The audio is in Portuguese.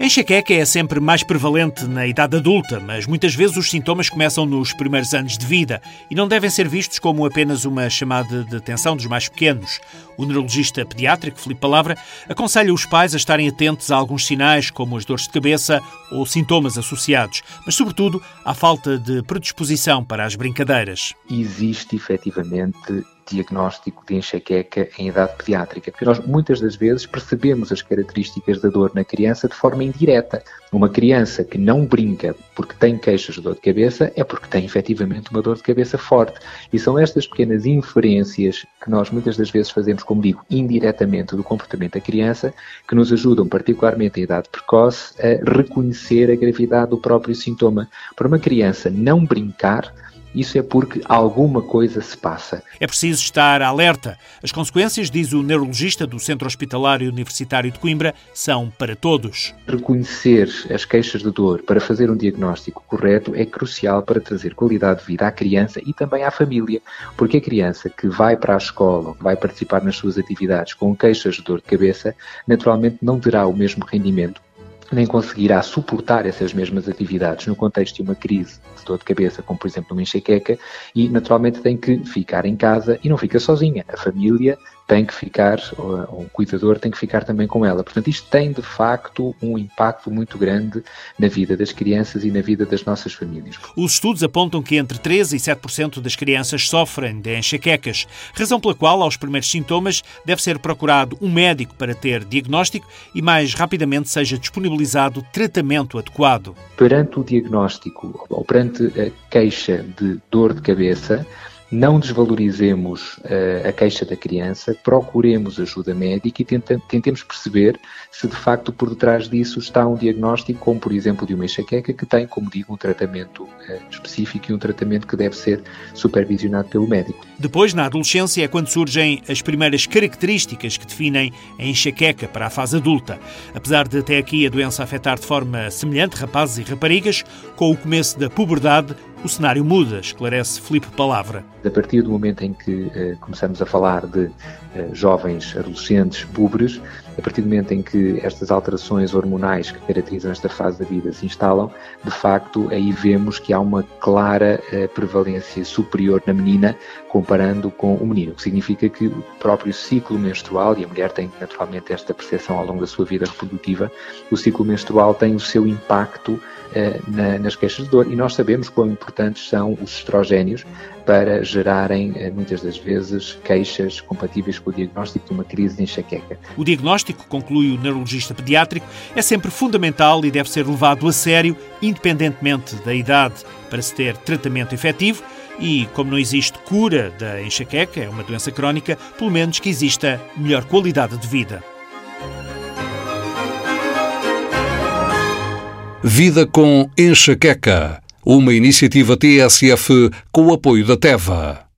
Enxaqueca é sempre mais prevalente na idade adulta, mas muitas vezes os sintomas começam nos primeiros anos de vida e não devem ser vistos como apenas uma chamada de atenção dos mais pequenos. O neurologista pediátrico, Filipe Palavra, aconselha os pais a estarem atentos a alguns sinais, como as dores de cabeça ou sintomas associados, mas, sobretudo, à falta de predisposição para as brincadeiras. Existe efetivamente diagnóstico de enxaqueca em idade pediátrica, porque nós muitas das vezes percebemos as características da dor na criança de forma indireta. Uma criança que não brinca porque tem queixas de dor de cabeça é porque tem efetivamente uma dor de cabeça forte. E são estas pequenas inferências que nós muitas das vezes fazemos, como digo, indiretamente do comportamento da criança, que nos ajudam, particularmente em idade precoce, a reconhecer a gravidade do próprio sintoma. Para uma criança não brincar, isso é porque alguma coisa se passa. É preciso estar alerta. As consequências, diz o neurologista do Centro Hospitalário Universitário de Coimbra, são para todos. Reconhecer as queixas de dor para fazer um diagnóstico correto é crucial para trazer qualidade de vida à criança e também à família, porque a criança que vai para a escola, vai participar nas suas atividades com queixas de dor de cabeça, naturalmente não terá o mesmo rendimento nem conseguirá suportar essas mesmas atividades no contexto de uma crise de dor de cabeça, como por exemplo uma enxaqueca, e naturalmente tem que ficar em casa e não fica sozinha. A família tem que ficar, ou um cuidador tem que ficar também com ela. Portanto, isto tem de facto um impacto muito grande na vida das crianças e na vida das nossas famílias. Os estudos apontam que entre 13% e 7% das crianças sofrem de enxaquecas, razão pela qual, aos primeiros sintomas, deve ser procurado um médico para ter diagnóstico e mais rapidamente seja disponibilizado tratamento adequado. Perante o diagnóstico ou perante a queixa de dor de cabeça, não desvalorizemos uh, a queixa da criança, procuremos ajuda médica e tenta, tentemos perceber se de facto por detrás disso está um diagnóstico, como por exemplo de uma enxaqueca, que tem, como digo, um tratamento uh, específico e um tratamento que deve ser supervisionado pelo médico. Depois, na adolescência, é quando surgem as primeiras características que definem a enxaqueca para a fase adulta. Apesar de até aqui a doença afetar de forma semelhante rapazes e raparigas, com o começo da puberdade, o cenário muda, esclarece Filipe Palavra. A partir do momento em que uh, começamos a falar de uh, jovens adolescentes pubres, a partir do momento em que estas alterações hormonais que caracterizam esta fase da vida se instalam, de facto aí vemos que há uma clara uh, prevalência superior na menina comparando com o menino, o que significa que o próprio ciclo menstrual, e a mulher tem naturalmente esta percepção ao longo da sua vida reprodutiva, o ciclo menstrual tem o seu impacto na, nas queixas de dor. E nós sabemos quão importantes são os estrogénios para gerarem, eh, muitas das vezes, queixas compatíveis com o diagnóstico de uma crise de enxaqueca. O diagnóstico, conclui o neurologista pediátrico, é sempre fundamental e deve ser levado a sério, independentemente da idade, para se ter tratamento efetivo. E, como não existe cura da enxaqueca, é uma doença crónica, pelo menos que exista melhor qualidade de vida. Vida com enxaqueca uma iniciativa TSF com o apoio da Teva.